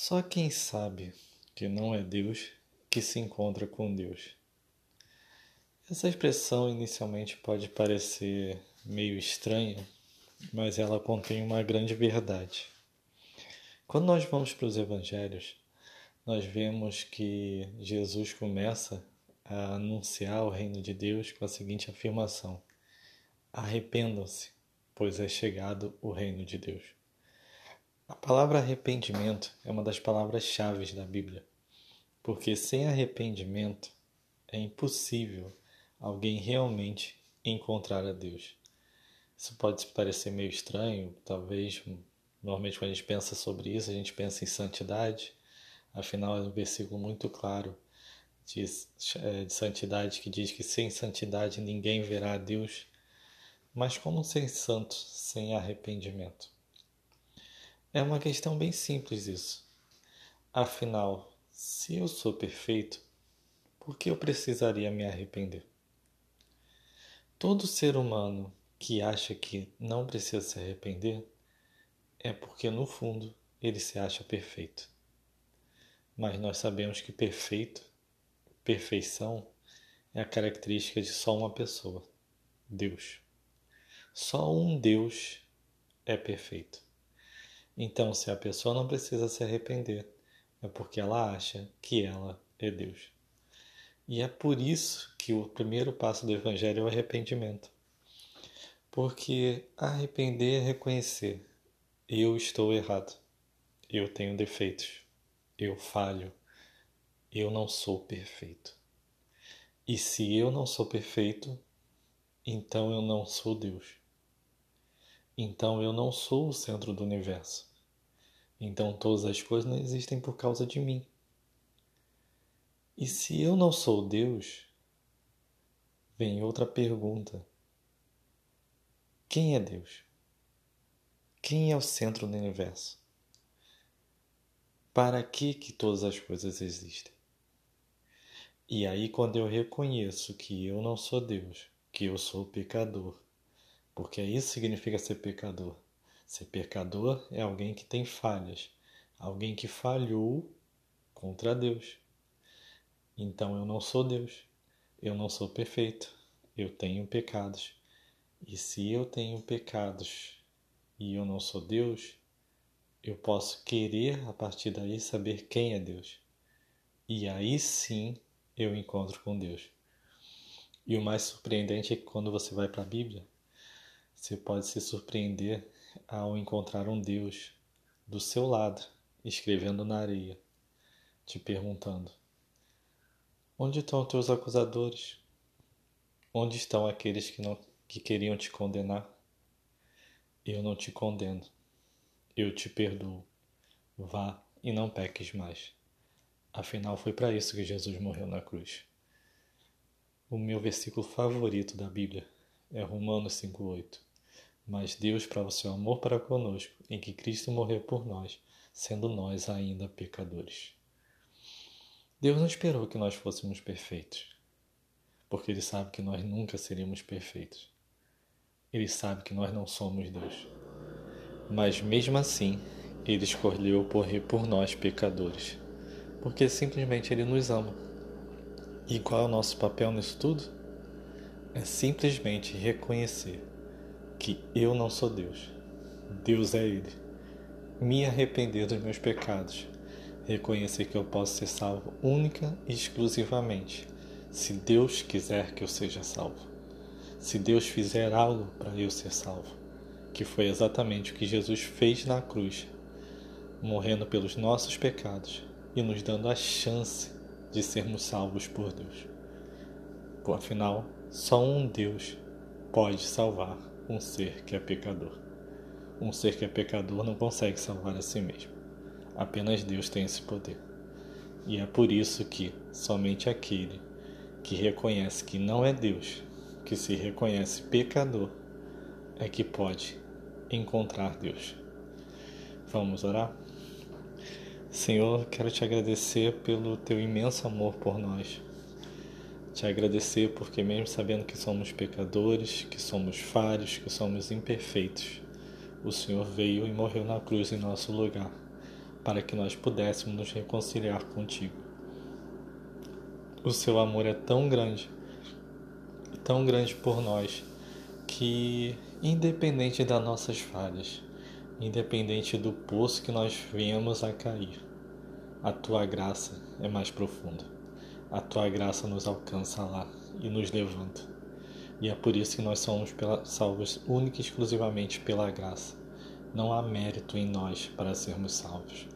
Só quem sabe que não é Deus que se encontra com Deus. Essa expressão inicialmente pode parecer meio estranha, mas ela contém uma grande verdade. Quando nós vamos para os evangelhos, nós vemos que Jesus começa a anunciar o reino de Deus com a seguinte afirmação: Arrependam-se, pois é chegado o reino de Deus. A palavra arrependimento é uma das palavras-chave da Bíblia, porque sem arrependimento é impossível alguém realmente encontrar a Deus. Isso pode parecer meio estranho, talvez. Normalmente, quando a gente pensa sobre isso, a gente pensa em santidade. Afinal, é um versículo muito claro de, é, de santidade que diz que sem santidade ninguém verá a Deus. Mas como ser santo sem arrependimento? É uma questão bem simples isso. Afinal, se eu sou perfeito, por que eu precisaria me arrepender? Todo ser humano que acha que não precisa se arrepender é porque, no fundo, ele se acha perfeito. Mas nós sabemos que perfeito, perfeição, é a característica de só uma pessoa: Deus. Só um Deus é perfeito. Então, se a pessoa não precisa se arrepender, é porque ela acha que ela é Deus. E é por isso que o primeiro passo do Evangelho é o arrependimento. Porque arrepender é reconhecer: eu estou errado, eu tenho defeitos, eu falho, eu não sou perfeito. E se eu não sou perfeito, então eu não sou Deus. Então eu não sou o centro do universo. Então todas as coisas não existem por causa de mim. E se eu não sou Deus, vem outra pergunta: quem é Deus? Quem é o centro do universo? Para que que todas as coisas existem? E aí quando eu reconheço que eu não sou Deus, que eu sou pecador, porque isso significa ser pecador Ser pecador é alguém que tem falhas, alguém que falhou contra Deus. Então eu não sou Deus, eu não sou perfeito, eu tenho pecados. E se eu tenho pecados e eu não sou Deus, eu posso querer a partir daí saber quem é Deus. E aí sim eu encontro com Deus. E o mais surpreendente é que quando você vai para a Bíblia, você pode se surpreender ao encontrar um Deus do seu lado, escrevendo na areia, te perguntando: Onde estão teus acusadores? Onde estão aqueles que, não, que queriam te condenar? Eu não te condeno, eu te perdoo. Vá e não peques mais. Afinal, foi para isso que Jesus morreu na cruz. O meu versículo favorito da Bíblia é Romanos 5,8 mas Deus prova o seu amor para conosco em que Cristo morreu por nós, sendo nós ainda pecadores. Deus não esperou que nós fôssemos perfeitos, porque Ele sabe que nós nunca seríamos perfeitos. Ele sabe que nós não somos Deus. Mas mesmo assim, Ele escolheu morrer por nós, pecadores, porque simplesmente Ele nos ama. E qual é o nosso papel nisso tudo? É simplesmente reconhecer que eu não sou Deus. Deus é Ele. Me arrepender dos meus pecados. Reconhecer que eu posso ser salvo única e exclusivamente se Deus quiser que eu seja salvo. Se Deus fizer algo para eu ser salvo. Que foi exatamente o que Jesus fez na cruz, morrendo pelos nossos pecados e nos dando a chance de sermos salvos por Deus. Por afinal, só um Deus pode salvar um ser que é pecador. Um ser que é pecador não consegue salvar a si mesmo. Apenas Deus tem esse poder. E é por isso que somente aquele que reconhece que não é Deus, que se reconhece pecador, é que pode encontrar Deus. Vamos orar? Senhor, quero te agradecer pelo teu imenso amor por nós te agradecer porque, mesmo sabendo que somos pecadores, que somos falhos, que somos imperfeitos, o Senhor veio e morreu na cruz em nosso lugar, para que nós pudéssemos nos reconciliar contigo. O seu amor é tão grande, tão grande por nós, que independente das nossas falhas, independente do poço que nós viemos a cair, a tua graça é mais profunda. A tua graça nos alcança lá e nos levanta. E é por isso que nós somos salvos única e exclusivamente pela graça. Não há mérito em nós para sermos salvos.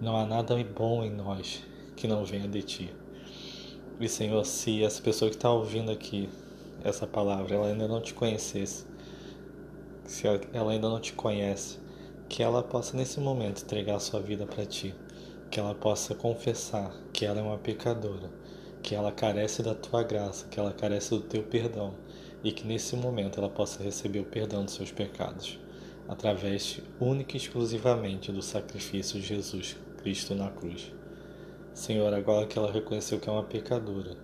Não há nada bom em nós que não venha de ti. E Senhor, se essa pessoa que está ouvindo aqui essa palavra, ela ainda não te conhecesse, se ela ainda não te conhece, que ela possa nesse momento entregar sua vida para ti, que ela possa confessar que ela é uma pecadora, que ela carece da tua graça, que ela carece do teu perdão e que nesse momento ela possa receber o perdão dos seus pecados através única e exclusivamente do sacrifício de Jesus Cristo na cruz. Senhor, agora que ela reconheceu que é uma pecadora,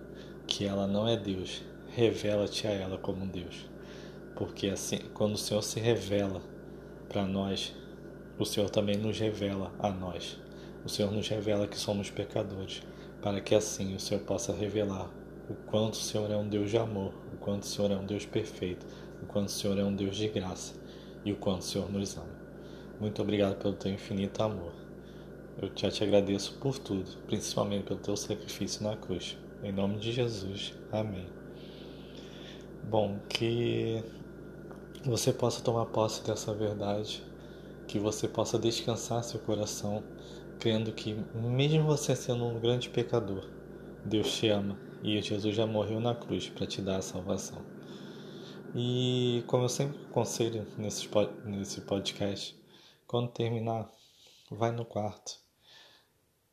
que ela não é Deus, revela-te a ela como Deus. Porque assim, quando o Senhor se revela para nós, o Senhor também nos revela a nós. O Senhor nos revela que somos pecadores, para que assim o Senhor possa revelar o quanto o Senhor é um Deus de amor, o quanto o Senhor é um Deus perfeito, o quanto o Senhor é um Deus de graça e o quanto o Senhor nos ama. Muito obrigado pelo teu infinito amor. Eu já te agradeço por tudo, principalmente pelo teu sacrifício na cruz. Em nome de Jesus. Amém. Bom, que você possa tomar posse dessa verdade, que você possa descansar seu coração, crendo que, mesmo você sendo um grande pecador, Deus te ama e Jesus já morreu na cruz para te dar a salvação. E como eu sempre aconselho nesse, nesse podcast, quando terminar, vai no quarto.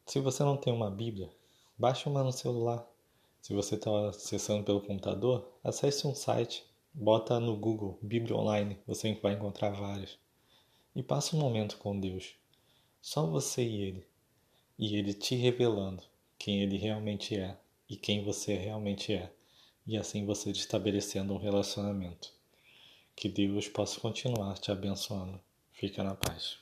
Se você não tem uma Bíblia, baixe uma no celular. Se você está acessando pelo computador, acesse um site, bota no Google Bíblia Online, você vai encontrar várias. E passe um momento com Deus. Só você e Ele. E Ele te revelando quem Ele realmente é e quem você realmente é, e assim você estabelecendo um relacionamento. Que Deus possa continuar te abençoando. Fica na paz.